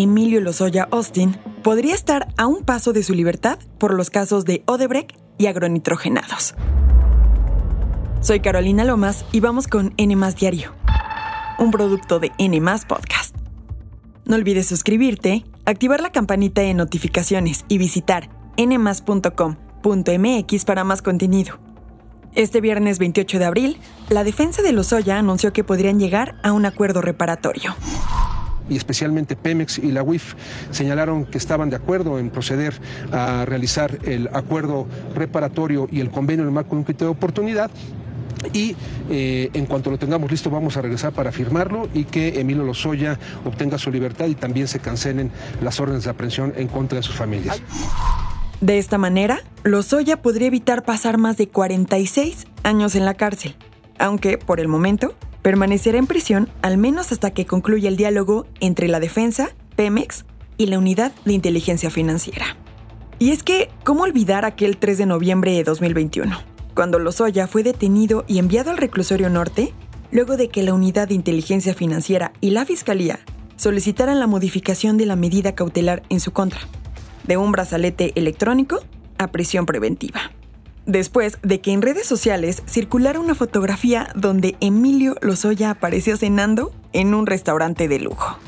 Emilio Lozoya Austin podría estar a un paso de su libertad por los casos de Odebrecht y agronitrogenados. Soy Carolina Lomas y vamos con N Diario, un producto de N Podcast. No olvides suscribirte, activar la campanita de notificaciones y visitar nmas.com.mx para más contenido. Este viernes 28 de abril, la defensa de Lozoya anunció que podrían llegar a un acuerdo reparatorio y especialmente Pemex y la UIF señalaron que estaban de acuerdo en proceder a realizar el acuerdo reparatorio y el convenio en el marco de un criterio de oportunidad y eh, en cuanto lo tengamos listo vamos a regresar para firmarlo y que Emilio Lozoya obtenga su libertad y también se cancelen las órdenes de aprehensión en contra de sus familias. De esta manera, Lozoya podría evitar pasar más de 46 años en la cárcel, aunque, por el momento, permanecerá en prisión al menos hasta que concluya el diálogo entre la defensa, Pemex y la Unidad de Inteligencia Financiera. Y es que, ¿cómo olvidar aquel 3 de noviembre de 2021? cuando Lozoya fue detenido y enviado al reclusorio norte, luego de que la Unidad de Inteligencia Financiera y la Fiscalía solicitaran la modificación de la medida cautelar en su contra, de un brazalete electrónico a prisión preventiva. Después de que en redes sociales circulara una fotografía donde Emilio Lozoya apareció cenando en un restaurante de lujo.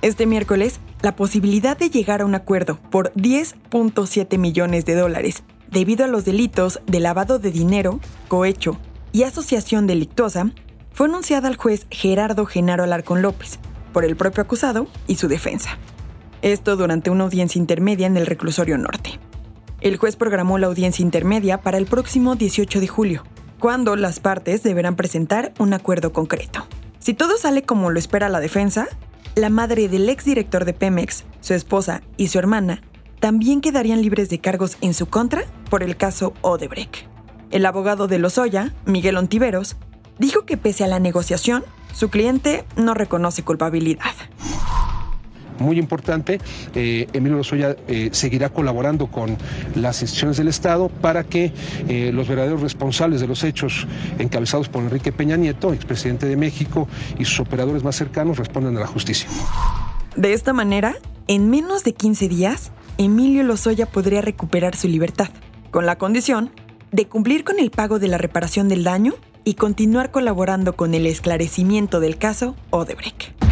Este miércoles, la posibilidad de llegar a un acuerdo por 10.7 millones de dólares debido a los delitos de lavado de dinero, cohecho y asociación delictuosa, fue anunciada al juez Gerardo Genaro Alarcón López por el propio acusado y su defensa. Esto durante una audiencia intermedia en el reclusorio norte. El juez programó la audiencia intermedia para el próximo 18 de julio, cuando las partes deberán presentar un acuerdo concreto. Si todo sale como lo espera la defensa, la madre del exdirector de Pemex, su esposa y su hermana también quedarían libres de cargos en su contra por el caso Odebrecht. El abogado de Lozoya, Miguel Ontiveros, dijo que pese a la negociación, su cliente no reconoce culpabilidad. Muy importante, eh, Emilio Lozoya eh, seguirá colaborando con las instituciones del Estado para que eh, los verdaderos responsables de los hechos encabezados por Enrique Peña Nieto, expresidente de México, y sus operadores más cercanos respondan a la justicia. De esta manera, en menos de 15 días, Emilio Lozoya podría recuperar su libertad, con la condición de cumplir con el pago de la reparación del daño y continuar colaborando con el esclarecimiento del caso Odebrecht.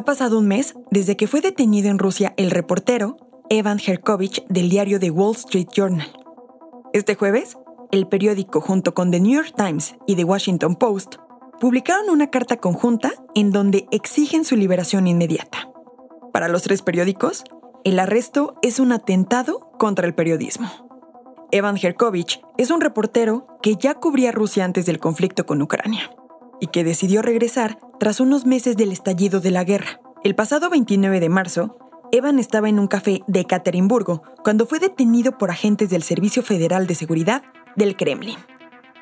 Ha pasado un mes desde que fue detenido en Rusia el reportero Evan Herkovich del diario The Wall Street Journal. Este jueves, el periódico junto con The New York Times y The Washington Post publicaron una carta conjunta en donde exigen su liberación inmediata. Para los tres periódicos, el arresto es un atentado contra el periodismo. Evan Herkovich es un reportero que ya cubría Rusia antes del conflicto con Ucrania y que decidió regresar tras unos meses del estallido de la guerra. El pasado 29 de marzo, Evan estaba en un café de Ekaterimburgo cuando fue detenido por agentes del Servicio Federal de Seguridad del Kremlin.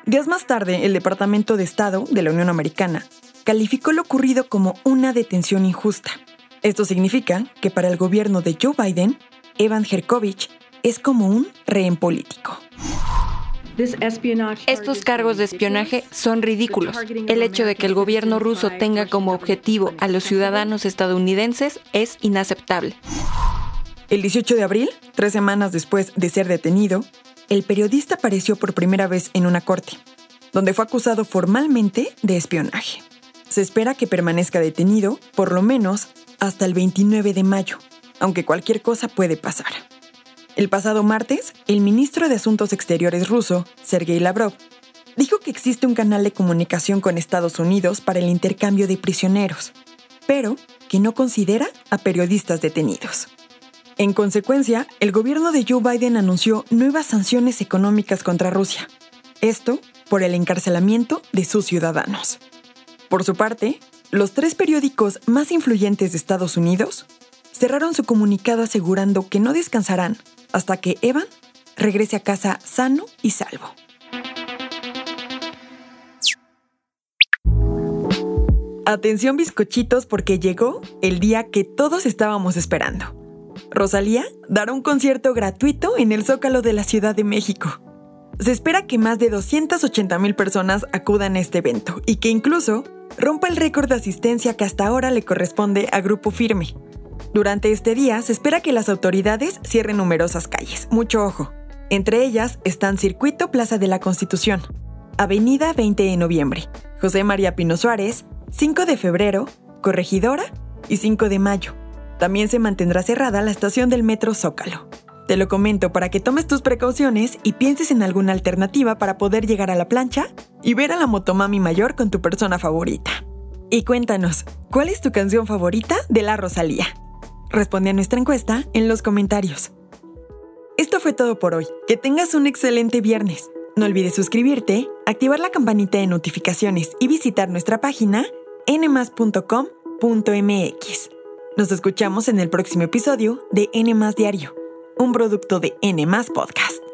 Días más tarde, el Departamento de Estado de la Unión Americana calificó lo ocurrido como una detención injusta. Esto significa que para el gobierno de Joe Biden, Evan Herkovich es como un rehén político. Estos cargos de espionaje son ridículos. El hecho de que el gobierno ruso tenga como objetivo a los ciudadanos estadounidenses es inaceptable. El 18 de abril, tres semanas después de ser detenido, el periodista apareció por primera vez en una corte, donde fue acusado formalmente de espionaje. Se espera que permanezca detenido por lo menos hasta el 29 de mayo, aunque cualquier cosa puede pasar. El pasado martes, el ministro de Asuntos Exteriores ruso, Sergei Lavrov, dijo que existe un canal de comunicación con Estados Unidos para el intercambio de prisioneros, pero que no considera a periodistas detenidos. En consecuencia, el gobierno de Joe Biden anunció nuevas sanciones económicas contra Rusia. Esto por el encarcelamiento de sus ciudadanos. Por su parte, los tres periódicos más influyentes de Estados Unidos cerraron su comunicado asegurando que no descansarán hasta que Evan regrese a casa sano y salvo. Atención bizcochitos porque llegó el día que todos estábamos esperando. Rosalía dará un concierto gratuito en el Zócalo de la Ciudad de México. Se espera que más de 280 mil personas acudan a este evento y que incluso rompa el récord de asistencia que hasta ahora le corresponde a Grupo Firme. Durante este día se espera que las autoridades cierren numerosas calles. Mucho ojo. Entre ellas están Circuito Plaza de la Constitución, Avenida 20 de Noviembre, José María Pino Suárez, 5 de Febrero, Corregidora y 5 de Mayo. También se mantendrá cerrada la estación del Metro Zócalo. Te lo comento para que tomes tus precauciones y pienses en alguna alternativa para poder llegar a la plancha y ver a la motomami mayor con tu persona favorita. Y cuéntanos, ¿cuál es tu canción favorita de la Rosalía? Responde a nuestra encuesta en los comentarios. Esto fue todo por hoy. Que tengas un excelente viernes. No olvides suscribirte, activar la campanita de notificaciones y visitar nuestra página nmas.com.mx. Nos escuchamos en el próximo episodio de N Diario un producto de N Podcast.